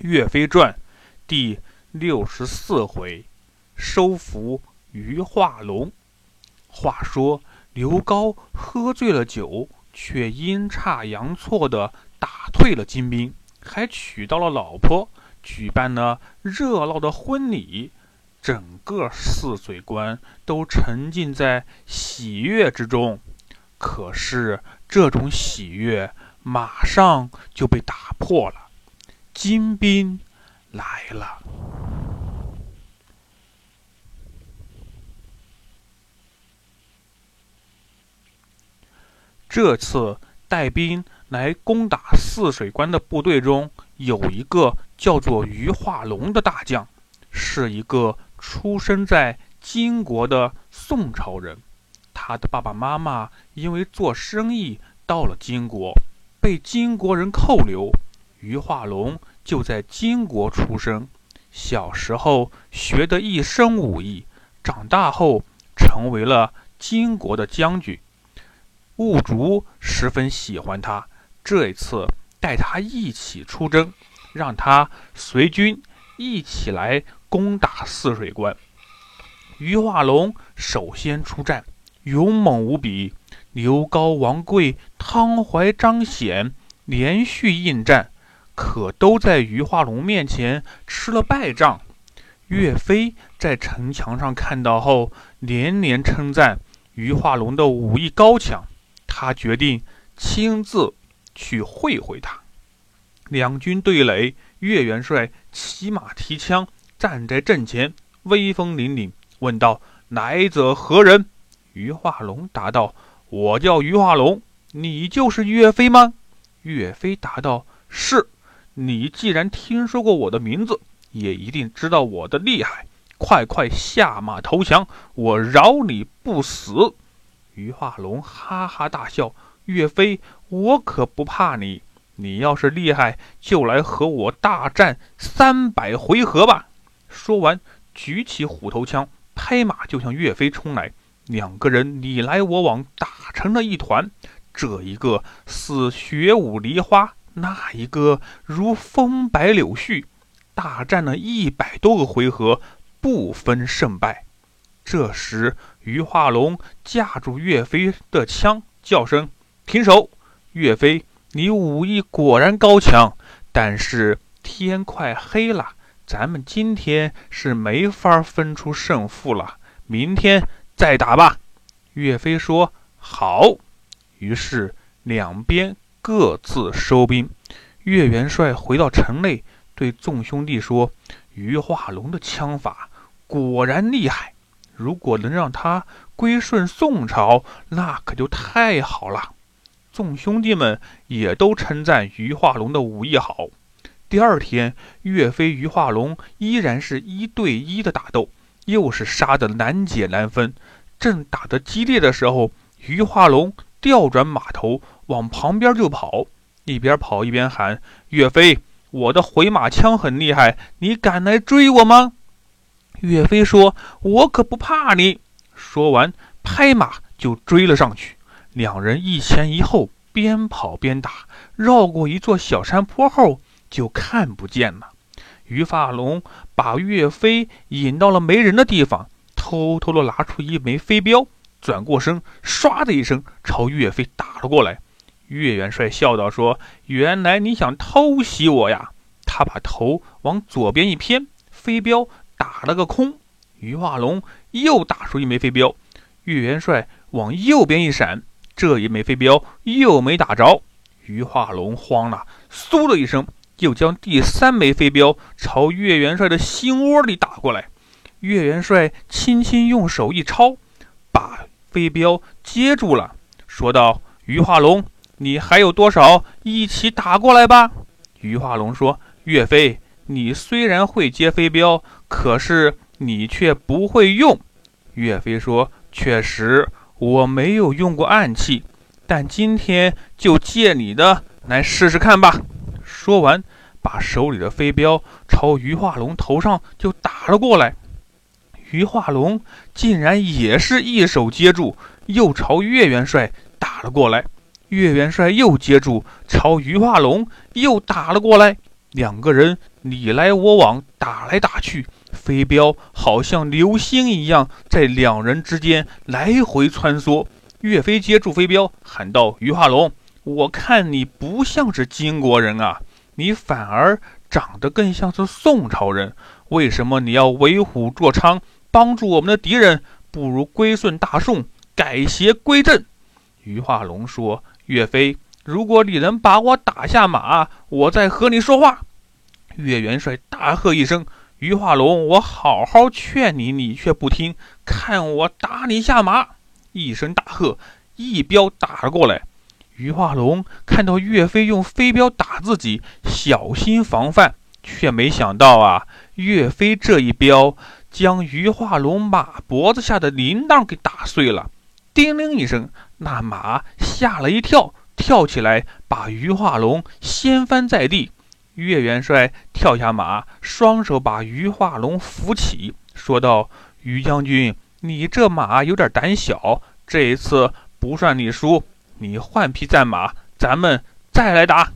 岳飞传第六十四回，收服于化龙。话说刘高喝醉了酒，却阴差阳错的打退了金兵，还娶到了老婆，举办了热闹的婚礼。整个泗水关都沉浸在喜悦之中。可是这种喜悦马上就被打破了。金兵来了。这次带兵来攻打泗水关的部队中，有一个叫做于化龙的大将，是一个出生在金国的宋朝人。他的爸爸妈妈因为做生意到了金国，被金国人扣留。于化龙就在金国出生，小时候学得一身武艺，长大后成为了金国的将军。兀竹十分喜欢他，这一次带他一起出征，让他随军一起来攻打泗水关。于化龙首先出战，勇猛无比。刘高、王贵、汤怀、张显连续应战。可都在于化龙面前吃了败仗。岳飞在城墙上看到后，连连称赞于化龙的武艺高强。他决定亲自去会会他。两军对垒，岳元帅骑马提枪站在阵前，威风凛凛，问道：“来者何人？”于化龙答道：“我叫于化龙，你就是岳飞吗？”岳飞答道：“是。”你既然听说过我的名字，也一定知道我的厉害。快快下马投降，我饶你不死！于化龙哈哈大笑：“岳飞，我可不怕你。你要是厉害，就来和我大战三百回合吧！”说完，举起虎头枪，拍马就向岳飞冲来。两个人你来我往，打成了一团。这一个似雪舞梨花。那一个如风摆柳絮，大战了一百多个回合，不分胜败。这时，于化龙架住岳飞的枪，叫声：“停手！”岳飞，你武艺果然高强，但是天快黑了，咱们今天是没法分出胜负了，明天再打吧。岳飞说：“好。”于是两边。各自收兵。岳元帅回到城内，对众兄弟说：“于化龙的枪法果然厉害，如果能让他归顺宋朝，那可就太好了。”众兄弟们也都称赞于化龙的武艺好。第二天，岳飞、于化龙依然是一对一的打斗，又是杀得难解难分。正打得激烈的时候，于化龙调转马头。往旁边就跑，一边跑一边喊：“岳飞，我的回马枪很厉害，你敢来追我吗？”岳飞说：“我可不怕你。”说完，拍马就追了上去。两人一前一后，边跑边打，绕过一座小山坡后，就看不见了。于发龙把岳飞引到了没人的地方，偷偷的拿出一枚飞镖，转过身，唰的一声朝岳飞打了过来。岳元帅笑道：“说原来你想偷袭我呀！”他把头往左边一偏，飞镖打了个空。于化龙又打出一枚飞镖，岳元帅往右边一闪，这一枚飞镖又没打着。于化龙慌了，嗖的一声，又将第三枚飞镖朝岳元帅的心窝里打过来。岳元帅轻轻用手一抄，把飞镖接住了，说道：“于化龙。”你还有多少？一起打过来吧。于化龙说：“岳飞，你虽然会接飞镖，可是你却不会用。”岳飞说：“确实，我没有用过暗器，但今天就借你的来试试看吧。”说完，把手里的飞镖朝于化龙头上就打了过来。于化龙竟然也是一手接住，又朝岳元帅打了过来。岳元帅又接住，朝于化龙又打了过来。两个人你来我往，打来打去，飞镖好像流星一样在两人之间来回穿梭。岳飞接住飞镖，喊道：“于化龙，我看你不像是金国人啊，你反而长得更像是宋朝人。为什么你要为虎作伥，帮助我们的敌人？不如归顺大宋，改邪归正。”于化龙说：“岳飞，如果你能把我打下马，我再和你说话。”岳元帅大喝一声：“于化龙，我好好劝你，你却不听，看我打你下马！”一声大喝，一镖打了过来。于化龙看到岳飞用飞镖打自己，小心防范，却没想到啊，岳飞这一镖将于化龙马脖子下的铃铛给打碎了。叮铃一声，那马吓了一跳，跳起来把于化龙掀翻在地。岳元帅跳下马，双手把于化龙扶起，说道：“于将军，你这马有点胆小，这一次不算你输，你换匹战马，咱们再来打。”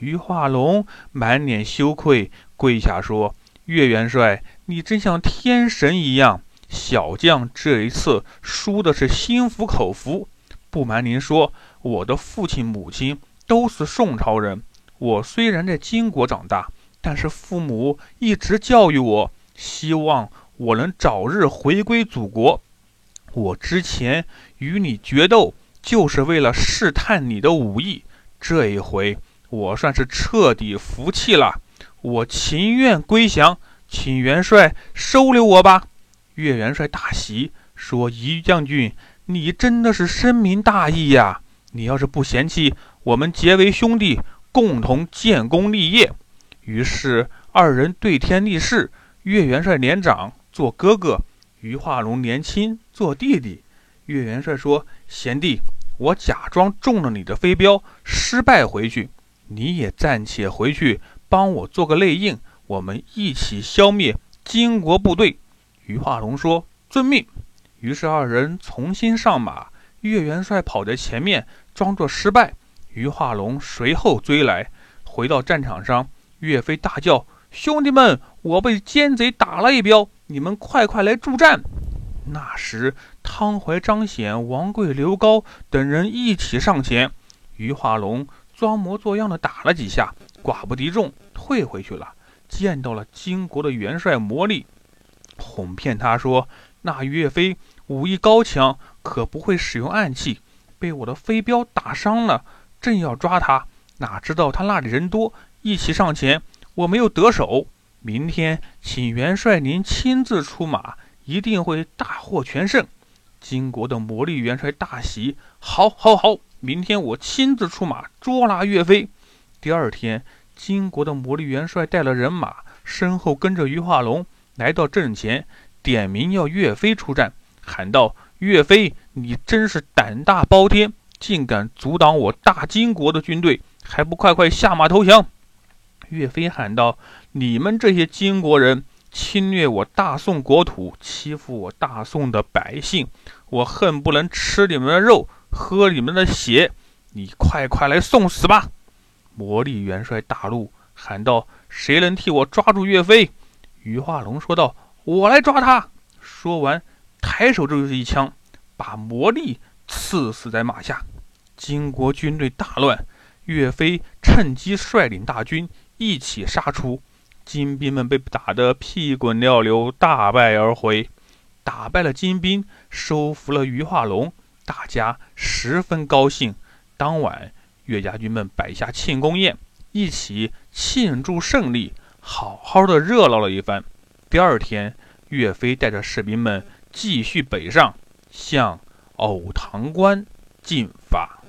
于化龙满脸羞愧，跪下说：“岳元帅，你真像天神一样，小将这一次输的是心服口服。不瞒您说，我的父亲母亲都是宋朝人。”我虽然在金国长大，但是父母一直教育我，希望我能早日回归祖国。我之前与你决斗，就是为了试探你的武艺。这一回，我算是彻底服气了。我情愿归降，请元帅收留我吧。岳元帅大喜，说：“于将军，你真的是深明大义呀！你要是不嫌弃，我们结为兄弟。”共同建功立业，于是二人对天立誓：岳元帅年长做哥哥，于化龙年轻做弟弟。岳元帅说：“贤弟，我假装中了你的飞镖，失败回去，你也暂且回去帮我做个内应，我们一起消灭金国部队。”余化龙说：“遵命。”于是二人重新上马，岳元帅跑在前面，装作失败。余化龙随后追来，回到战场上，岳飞大叫：“兄弟们，我被奸贼打了一镖，你们快快来助战！”那时，汤怀、张显、王贵、刘高等人一起上前，余化龙装模作样的打了几下，寡不敌众，退回去了。见到了金国的元帅魔力，哄骗他说：“那岳飞武艺高强，可不会使用暗器，被我的飞镖打伤了。”正要抓他，哪知道他那里人多，一起上前，我没有得手。明天请元帅您亲自出马，一定会大获全胜。金国的魔力元帅大喜，好，好，好，明天我亲自出马捉拿岳飞。第二天，金国的魔力元帅带了人马，身后跟着于化龙，来到阵前，点名要岳飞出战，喊道：“岳飞，你真是胆大包天！”竟敢阻挡我大金国的军队，还不快快下马投降！岳飞喊道：“你们这些金国人侵略我大宋国土，欺负我大宋的百姓，我恨不能吃你们的肉，喝你们的血！你快快来送死吧！”魔力元帅大怒，喊道：“谁能替我抓住岳飞？”于化龙说道：“我来抓他！”说完，抬手就是一枪，把魔力刺死在马下。金国军队大乱，岳飞趁机率领大军一起杀出，金兵们被打得屁滚尿流，大败而回。打败了金兵，收服了于化龙，大家十分高兴。当晚，岳家军们摆下庆功宴，一起庆祝胜利，好好的热闹了一番。第二天，岳飞带着士兵们继续北上，向藕塘关进发。